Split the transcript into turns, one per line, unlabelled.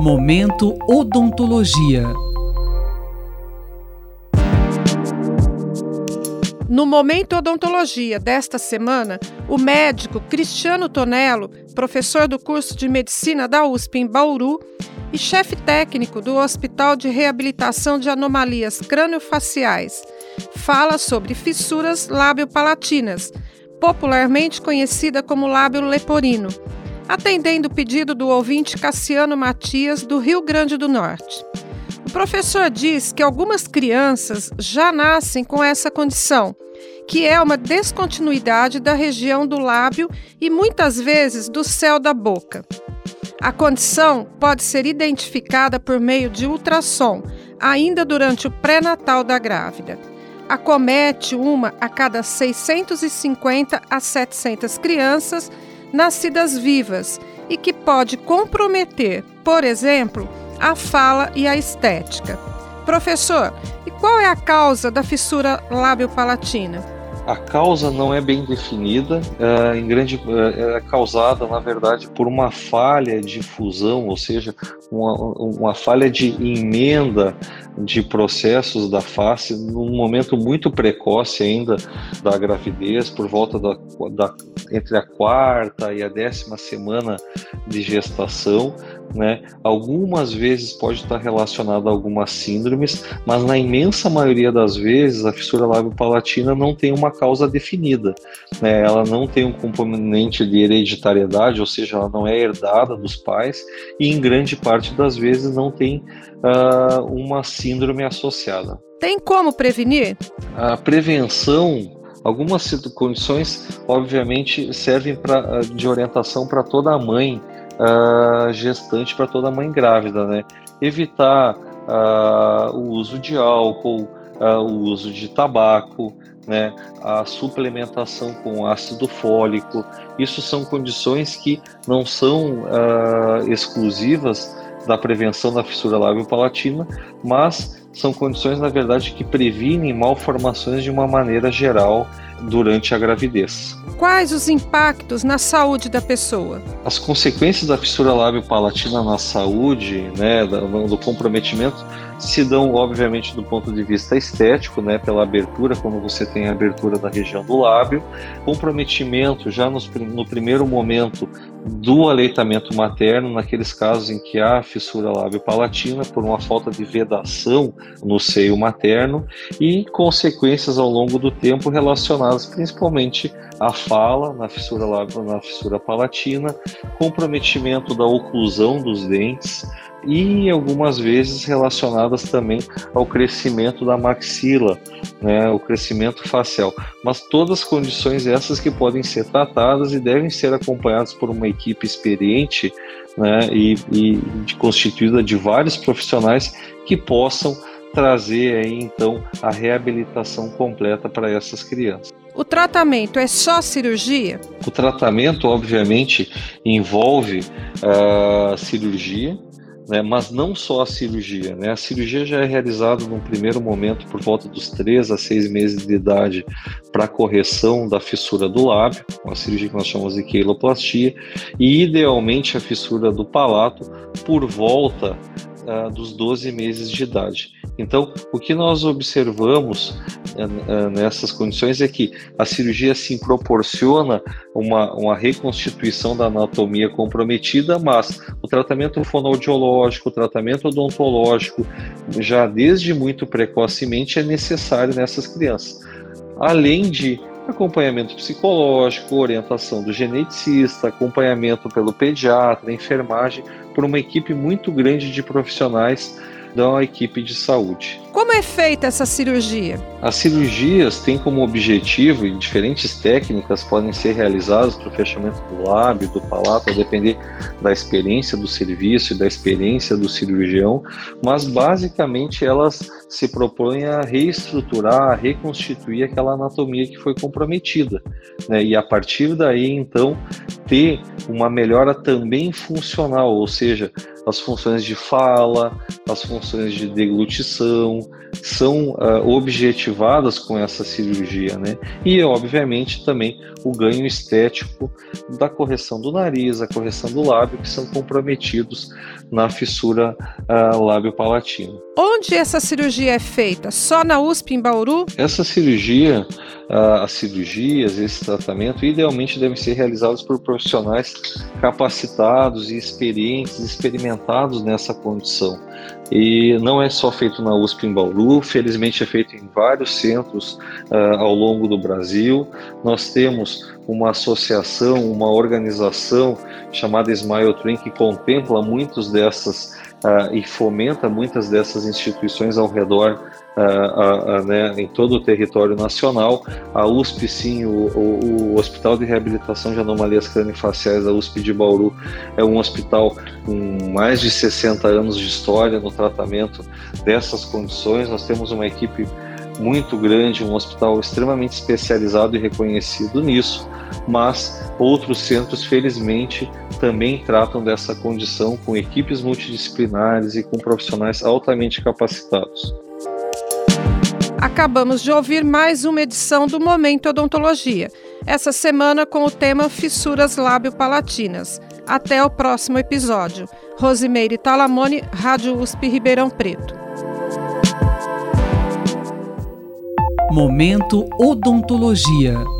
Momento Odontologia.
No Momento Odontologia desta semana, o médico Cristiano Tonello, professor do curso de medicina da USP em Bauru e chefe técnico do Hospital de Reabilitação de Anomalias Crâniofaciais, fala sobre fissuras lábio-palatinas, popularmente conhecida como lábio leporino, atendendo o pedido do ouvinte Cassiano Matias, do Rio Grande do Norte. O professor diz que algumas crianças já nascem com essa condição, que é uma descontinuidade da região do lábio e muitas vezes do céu da boca. A condição pode ser identificada por meio de ultrassom, ainda durante o pré-natal da grávida. Acomete uma a cada 650 a 700 crianças nascidas vivas e que pode comprometer, por exemplo, a fala e a estética. Professor, e qual é a causa da fissura lábio-palatina?
A causa não é bem definida, é, em grande, é, é causada, na verdade, por uma falha de fusão, ou seja, uma, uma falha de emenda de processos da face num momento muito precoce ainda da gravidez, por volta da, da entre a quarta e a décima semana de gestação, né? Algumas vezes pode estar relacionado a algumas síndromes, mas na imensa maioria das vezes a fissura lábio-palatina não tem uma causa definida. Né? Ela não tem um componente de hereditariedade, ou seja, ela não é herdada dos pais e em grande parte das vezes não tem uh, uma síndrome associada.
Tem como prevenir?
A prevenção Algumas condições, obviamente, servem pra, de orientação para toda mãe uh, gestante para toda mãe grávida, né? Evitar uh, o uso de álcool, uh, o uso de tabaco, né? A suplementação com ácido fólico. Isso são condições que não são exclusivas da prevenção da fissura lábio-palatina, mas são condições, na verdade, que previnem malformações de uma maneira geral durante a gravidez.
Quais os impactos na saúde da pessoa?
As consequências da fissura lábio-palatina na saúde, né, do comprometimento, se dão, obviamente, do ponto de vista estético, né, pela abertura, quando você tem a abertura da região do lábio, comprometimento já nos, no primeiro momento do aleitamento materno, naqueles casos em que há fissura lábio-palatina por uma falta de vedação no seio materno e consequências ao longo do tempo relacionadas principalmente à fala na fissura lábio, na fissura palatina, comprometimento da oclusão dos dentes, e algumas vezes relacionadas também ao crescimento da maxila, né, o crescimento facial. Mas todas as condições essas que podem ser tratadas e devem ser acompanhadas por uma equipe experiente né, e, e constituída de vários profissionais que possam trazer aí então a reabilitação completa para essas crianças.
O tratamento é só cirurgia?
O tratamento, obviamente, envolve a uh, cirurgia, né, mas não só a cirurgia. Né? A cirurgia já é realizada num primeiro momento por volta dos 3 a 6 meses de idade para correção da fissura do lábio, uma cirurgia que nós chamamos de queiloplastia, e idealmente a fissura do palato por volta uh, dos 12 meses de idade. Então, o que nós observamos uh, nessas condições é que a cirurgia sim proporciona uma, uma reconstituição da anatomia comprometida, mas o tratamento fonoaudiológico, o tratamento odontológico, já desde muito precocemente, é necessário nessas crianças. Além de acompanhamento psicológico, orientação do geneticista, acompanhamento pelo pediatra, enfermagem, por uma equipe muito grande de profissionais da equipe de saúde.
Como é feita essa cirurgia?
As cirurgias têm como objetivo, e diferentes técnicas podem ser realizadas para o fechamento do lábio, do palato, a depender da experiência do serviço e da experiência do cirurgião, mas basicamente elas se propõem a reestruturar, a reconstituir aquela anatomia que foi comprometida. Né? E a partir daí, então, ter uma melhora também funcional, ou seja, as funções de fala, as funções de deglutição, são uh, objetivadas com essa cirurgia, né? E, obviamente, também o ganho estético da correção do nariz, a correção do lábio, que são comprometidos na fissura uh, lábio-palatina.
Onde essa cirurgia é feita? Só na USP em Bauru?
Essa cirurgia, uh, as cirurgias, esse tratamento, idealmente devem ser realizados por profissionais capacitados e experientes, experimentados nessa condição. E não é só feito na USP em Bauru, felizmente é feito em vários centros uh, ao longo do Brasil. Nós temos uma associação, uma organização chamada Smile Train que contempla muitos dessas uh, e fomenta muitas dessas instituições ao redor né, em todo o território nacional. A USP, sim, o, o, o Hospital de Reabilitação de Anomalias Craniofaciais da USP de Bauru é um hospital com mais de 60 anos de história no tratamento dessas condições. Nós temos uma equipe muito grande, um hospital extremamente especializado e reconhecido nisso, mas outros centros, felizmente, também tratam dessa condição com equipes multidisciplinares e com profissionais altamente capacitados.
Acabamos de ouvir mais uma edição do Momento Odontologia, essa semana com o tema Fissuras Lábio-Palatinas. Até o próximo episódio. Rosimeire Talamone, Rádio USP Ribeirão Preto.
Momento Odontologia.